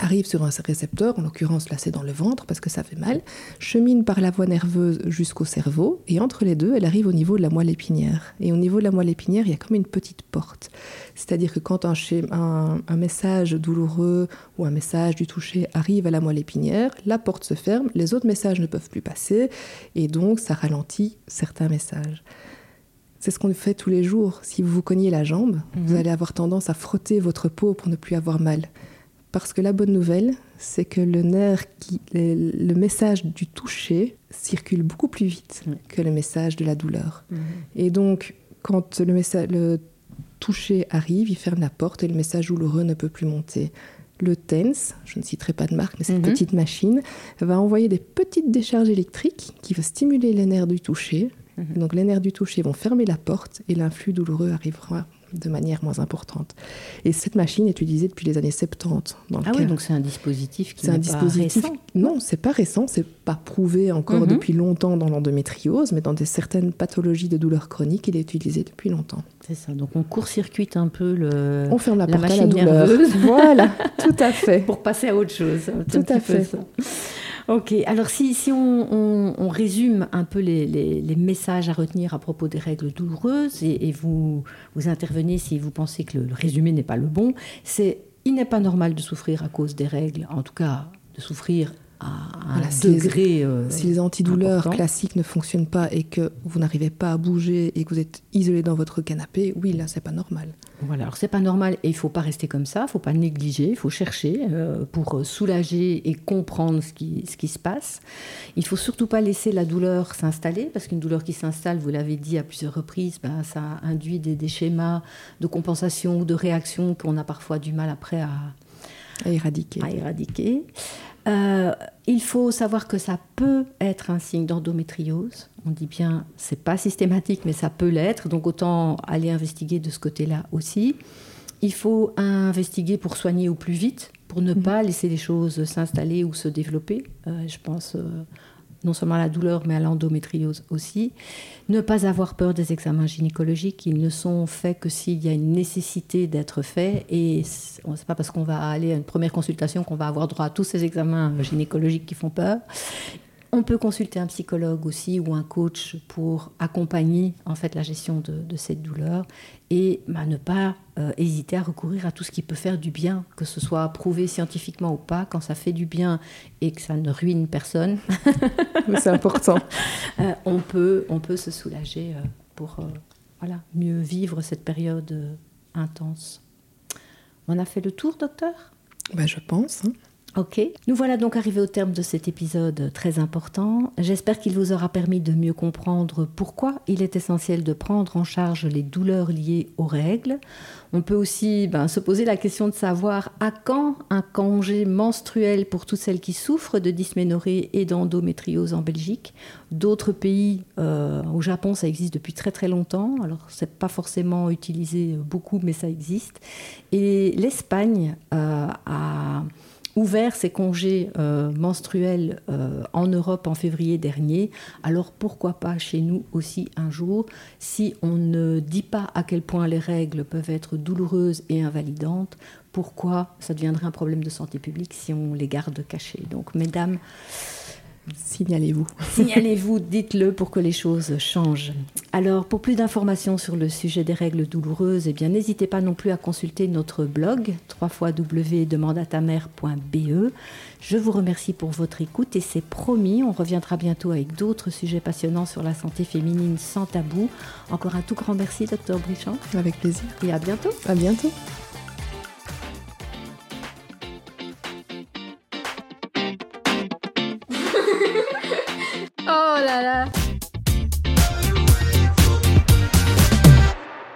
Speaker 5: arrive sur un récepteur, en l'occurrence là c'est dans le ventre parce que ça fait mal, chemine par la voie nerveuse jusqu'au cerveau et entre les deux elle arrive au niveau de la moelle épinière. Et au niveau de la moelle épinière il y a comme une petite porte. C'est-à-dire que quand un, schéma- un- un message douloureux ou un message du toucher arrive à la moelle épinière, la porte se ferme, les autres messages ne peuvent plus passer et donc ça ralentit certains messages. C'est ce qu'on fait tous les jours. Si vous vous cognez la jambe, vous
Speaker 4: Mhm.
Speaker 5: allez avoir tendance à frotter votre peau pour ne plus avoir mal. Parce que la bonne nouvelle, c'est que le nerf, qui, le, le message du toucher circule beaucoup plus vite que le message de la douleur.
Speaker 4: Mhm.
Speaker 5: Et donc, quand le toucher arrive, il ferme la porte et le message douloureux ne peut plus monter. Le TENS, je ne citerai pas de marque, mais cette
Speaker 4: Mhm.
Speaker 5: petite machine va envoyer des petites décharges électriques qui vont stimuler les nerfs du toucher.
Speaker 4: Mhm.
Speaker 5: Donc les nerfs du toucher vont fermer la porte et l'influx douloureux arrivera de manière moins importante. Et cette machine est utilisée depuis les années 70. Dans le
Speaker 4: Ah oui, donc c'est un dispositif qui
Speaker 5: c'est un
Speaker 4: n'est pas
Speaker 5: dispositif.
Speaker 4: récent.
Speaker 5: Non, c'est pas récent, c'est pas prouvé encore
Speaker 4: Mhm.
Speaker 5: depuis longtemps dans l'endométriose, mais dans des certaines pathologies de douleurs chroniques, il est utilisé depuis longtemps.
Speaker 4: C'est ça. Donc on court-circuite un peu le...
Speaker 5: On ferme la,
Speaker 4: la
Speaker 5: porte à la douleur.
Speaker 4: nerveuse.
Speaker 5: voilà, tout à fait.
Speaker 4: pour passer à autre chose. Un
Speaker 5: Tout à
Speaker 4: peu
Speaker 5: fait.
Speaker 4: ça. Ok, alors si, on, résume un peu les, messages à retenir à propos des règles douloureuses, et, et vous, vous intervenez si vous pensez que le, le résumé n'est pas le bon, c'est il n'est pas normal de souffrir à cause des règles, en tout cas de souffrir à un
Speaker 5: Voilà, si les-
Speaker 4: degré. euh,
Speaker 5: Si les antidouleurs
Speaker 4: important.
Speaker 5: classiques ne fonctionnent pas et que vous n'arrivez pas à bouger et que vous êtes isolé dans votre canapé, oui, là, c'est pas normal.
Speaker 4: Voilà, alors c'est pas normal et il faut pas rester comme ça, il faut pas négliger, il faut chercher euh, pour soulager et comprendre ce qui, ce qui se passe. Il faut surtout pas laisser la douleur s'installer parce qu'une douleur qui s'installe, vous l'avez dit à plusieurs reprises, ben, ça induit des, des schémas de compensation ou de réaction qu'on a parfois du mal après à,
Speaker 5: À éradiquer.
Speaker 4: à éradiquer. Euh, il faut savoir que ça peut être un signe d'endométriose. On dit bien, c'est pas systématique, mais ça peut l'être. Donc autant aller investiguer de ce côté-là aussi. Il faut investiguer pour soigner au plus vite, pour ne pas laisser les choses s'installer ou se développer. Euh, je pense euh, non seulement à la douleur, mais à l'endométriose aussi. Ne pas avoir peur des examens gynécologiques. Ils ne sont faits que s'il y a une nécessité d'être faits. Et ce n'est pas parce qu'on va aller à une première consultation qu'on va avoir droit à tous ces examens gynécologiques qui font peur. On peut consulter un psychologue aussi ou un coach pour accompagner en fait la gestion de, de cette douleur et bah, ne pas euh, hésiter à recourir à tout ce qui peut faire du bien, que ce soit prouvé scientifiquement ou pas. Quand ça fait du bien et que ça ne ruine personne,
Speaker 5: c'est important.
Speaker 4: euh, on, peut, on peut se soulager euh, pour voilà, mieux vivre cette période intense. On a fait le tour, docteur?
Speaker 5: Ben, je pense. hein.
Speaker 4: Ok. Nous voilà donc arrivés au terme de cet épisode très important. J'espère qu'il vous aura permis de mieux comprendre pourquoi il est essentiel de prendre en charge les douleurs liées aux règles. On peut aussi ben, se poser la question de savoir à quand un congé menstruel pour toutes celles qui souffrent de dysménorrhée et d'endométriose en Belgique. D'autres pays, euh, au Japon, ça existe depuis très très longtemps. Alors, c'est pas forcément utilisé beaucoup, mais ça existe. Et l'Espagne euh, a ouvert ses congés euh, menstruels euh, en Europe en février dernier. Alors pourquoi pas chez nous aussi un jour Si on ne dit pas à quel point les règles peuvent être douloureuses et invalidantes, pourquoi ça deviendrait un problème de santé publique si on les garde cachées Donc mesdames,
Speaker 5: Signalez-vous.
Speaker 4: Signalez-vous, dites-le pour que les choses changent. Alors, pour plus d'informations sur le sujet des règles douloureuses, eh bien, n'hésitez pas non plus à consulter notre blog www.demandeatamer.be. Je vous remercie pour votre écoute et c'est promis, on reviendra bientôt avec d'autres sujets passionnants sur la santé féminine sans tabou. Encore un tout grand merci, docteur Brichand,
Speaker 5: Avec plaisir.
Speaker 4: et à bientôt.
Speaker 5: À bientôt.
Speaker 2: Oh là là